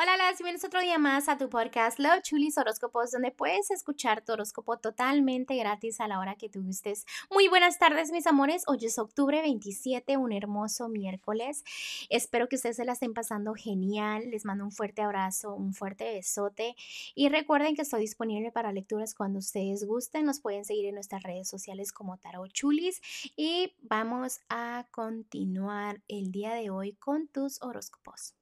Hola, las bienvenidos otro día más a tu podcast Love Chulis Horóscopos, donde puedes escuchar tu horóscopo totalmente gratis a la hora que tú gustes. Muy buenas tardes, mis amores. Hoy es octubre 27, un hermoso miércoles. Espero que ustedes se la estén pasando genial. Les mando un fuerte abrazo, un fuerte besote. Y recuerden que estoy disponible para lecturas cuando ustedes gusten. Nos pueden seguir en nuestras redes sociales como Tarot Chulis. Y vamos a continuar el día de hoy con tus horóscopos.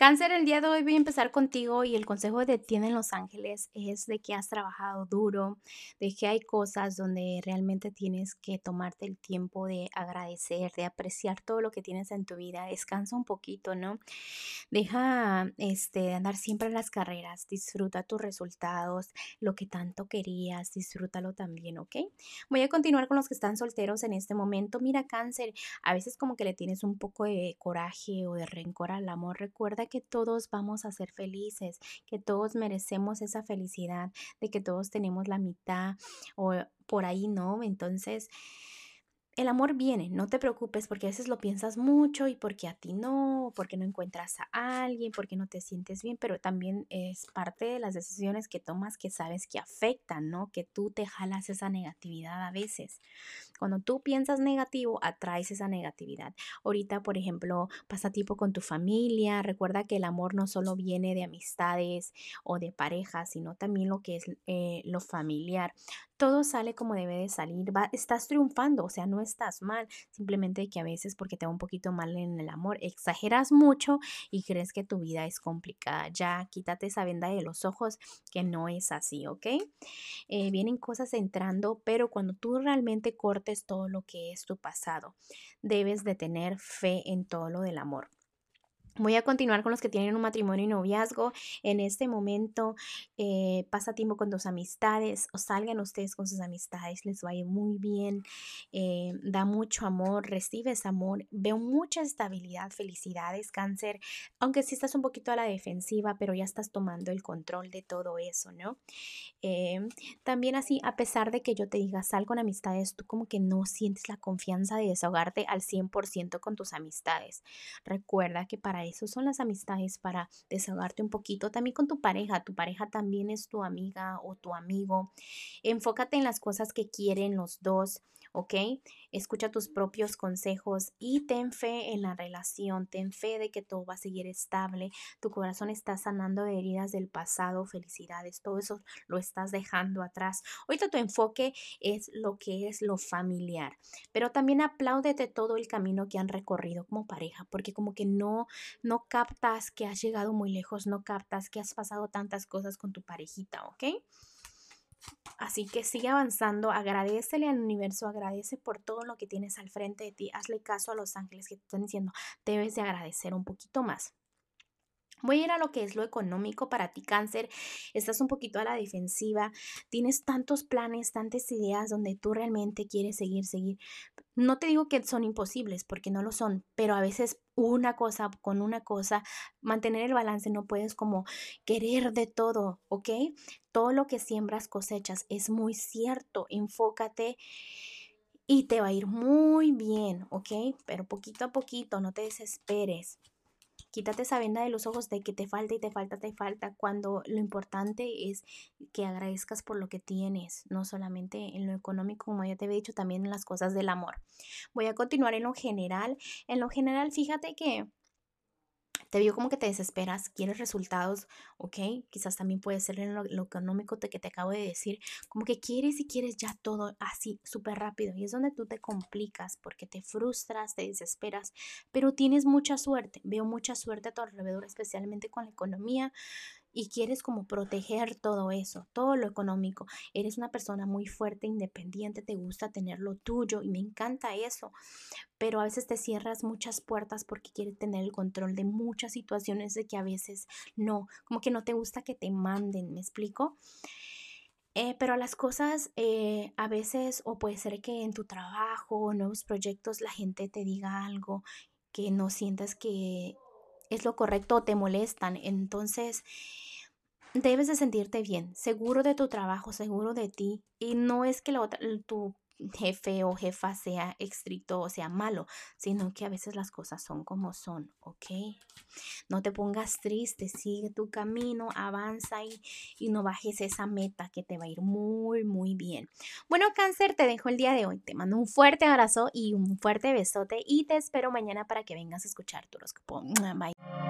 Cáncer, el día de hoy voy a empezar contigo y el consejo de Tienen Los Ángeles es de que has trabajado duro, de que hay cosas donde realmente tienes que tomarte el tiempo de agradecer, de apreciar todo lo que tienes en tu vida. Descansa un poquito, ¿no? Deja este, de andar siempre en las carreras, disfruta tus resultados, lo que tanto querías, disfrútalo también, ¿ok? Voy a continuar con los que están solteros en este momento. Mira, Cáncer, a veces como que le tienes un poco de coraje o de rencor al amor. Recuerda que todos vamos a ser felices, que todos merecemos esa felicidad, de que todos tenemos la mitad o por ahí, ¿no? Entonces, el amor viene, no te preocupes porque a veces lo piensas mucho y porque a ti no, porque no encuentras a alguien, porque no te sientes bien, pero también es parte de las decisiones que tomas que sabes que afectan, ¿no? Que tú te jalas esa negatividad a veces. Cuando tú piensas negativo, atraes esa negatividad. Ahorita, por ejemplo, pasa tiempo con tu familia, recuerda que el amor no solo viene de amistades o de parejas, sino también lo que es eh, lo familiar todo sale como debe de salir, estás triunfando, o sea, no estás mal, simplemente que a veces porque te va un poquito mal en el amor, exageras mucho y crees que tu vida es complicada. Ya quítate esa venda de los ojos que no es así, ¿ok? Eh, vienen cosas entrando, pero cuando tú realmente cortes todo lo que es tu pasado, debes de tener fe en todo lo del amor. Voy a continuar con los que tienen un matrimonio y noviazgo. En este momento eh, pasa tiempo con tus amistades o salgan ustedes con sus amistades, les va muy bien, eh, da mucho amor, recibes amor, veo mucha estabilidad, felicidades, cáncer, aunque sí estás un poquito a la defensiva, pero ya estás tomando el control de todo eso, ¿no? Eh, también así, a pesar de que yo te diga sal con amistades, tú como que no sientes la confianza de desahogarte al 100% con tus amistades. Recuerda que para eso son las amistades, para desahogarte un poquito. También con tu pareja, tu pareja también es tu amiga o tu amigo. Enfócate en las cosas que quieren los dos. ¿Ok? Escucha tus propios consejos y ten fe en la relación, ten fe de que todo va a seguir estable, tu corazón está sanando de heridas del pasado, felicidades, todo eso lo estás dejando atrás. Ahorita tu enfoque es lo que es lo familiar, pero también apláudete todo el camino que han recorrido como pareja, porque como que no, no captas que has llegado muy lejos, no captas que has pasado tantas cosas con tu parejita, ¿ok? Así que sigue avanzando, agradecele al universo, agradece por todo lo que tienes al frente de ti, hazle caso a los ángeles que te están diciendo, debes de agradecer un poquito más. Voy a ir a lo que es lo económico para ti, cáncer. Estás un poquito a la defensiva. Tienes tantos planes, tantas ideas donde tú realmente quieres seguir, seguir. No te digo que son imposibles, porque no lo son, pero a veces una cosa con una cosa, mantener el balance, no puedes como querer de todo, ¿ok? Todo lo que siembras cosechas, es muy cierto. Enfócate y te va a ir muy bien, ¿ok? Pero poquito a poquito, no te desesperes. Quítate esa venda de los ojos de que te falta y te falta, te falta, cuando lo importante es que agradezcas por lo que tienes, no solamente en lo económico, como ya te había dicho, también en las cosas del amor. Voy a continuar en lo general. En lo general, fíjate que te vio como que te desesperas, quieres resultados, ¿ok? Quizás también puede ser en lo, económico de que te acabo de decir, como que quieres y quieres ya todo así, súper rápido. Y es donde tú te complicas porque te frustras, te desesperas, pero tienes mucha suerte. Veo mucha suerte a tu alrededor, especialmente con la economía y quieres como proteger todo eso, todo lo económico. Eres una persona muy fuerte, independiente, te gusta tener lo tuyo y me encanta eso. Pero a veces te cierras muchas puertas porque quieres tener el control de muchas situaciones de que a veces no, como que no te gusta que te manden, ¿me explico? Eh, pero las cosas eh, a veces, o puede ser que en tu trabajo nuevos proyectos la gente te diga algo que no sientas que es lo correcto te molestan. Entonces, debes de sentirte bien, seguro de tu trabajo, seguro de ti. Y no es que la otra, tu jefe o jefa sea estricto o sea malo, sino que a veces las cosas son como son, ¿ok? No te pongas triste, sigue tu camino, avanza y, y no bajes esa meta que te va a ir muy, muy bien. Bueno, cáncer, te dejo el día de hoy. Te mando un fuerte abrazo y un fuerte besote y te espero mañana para que vengas a escuchar tu horóscopo. Bye.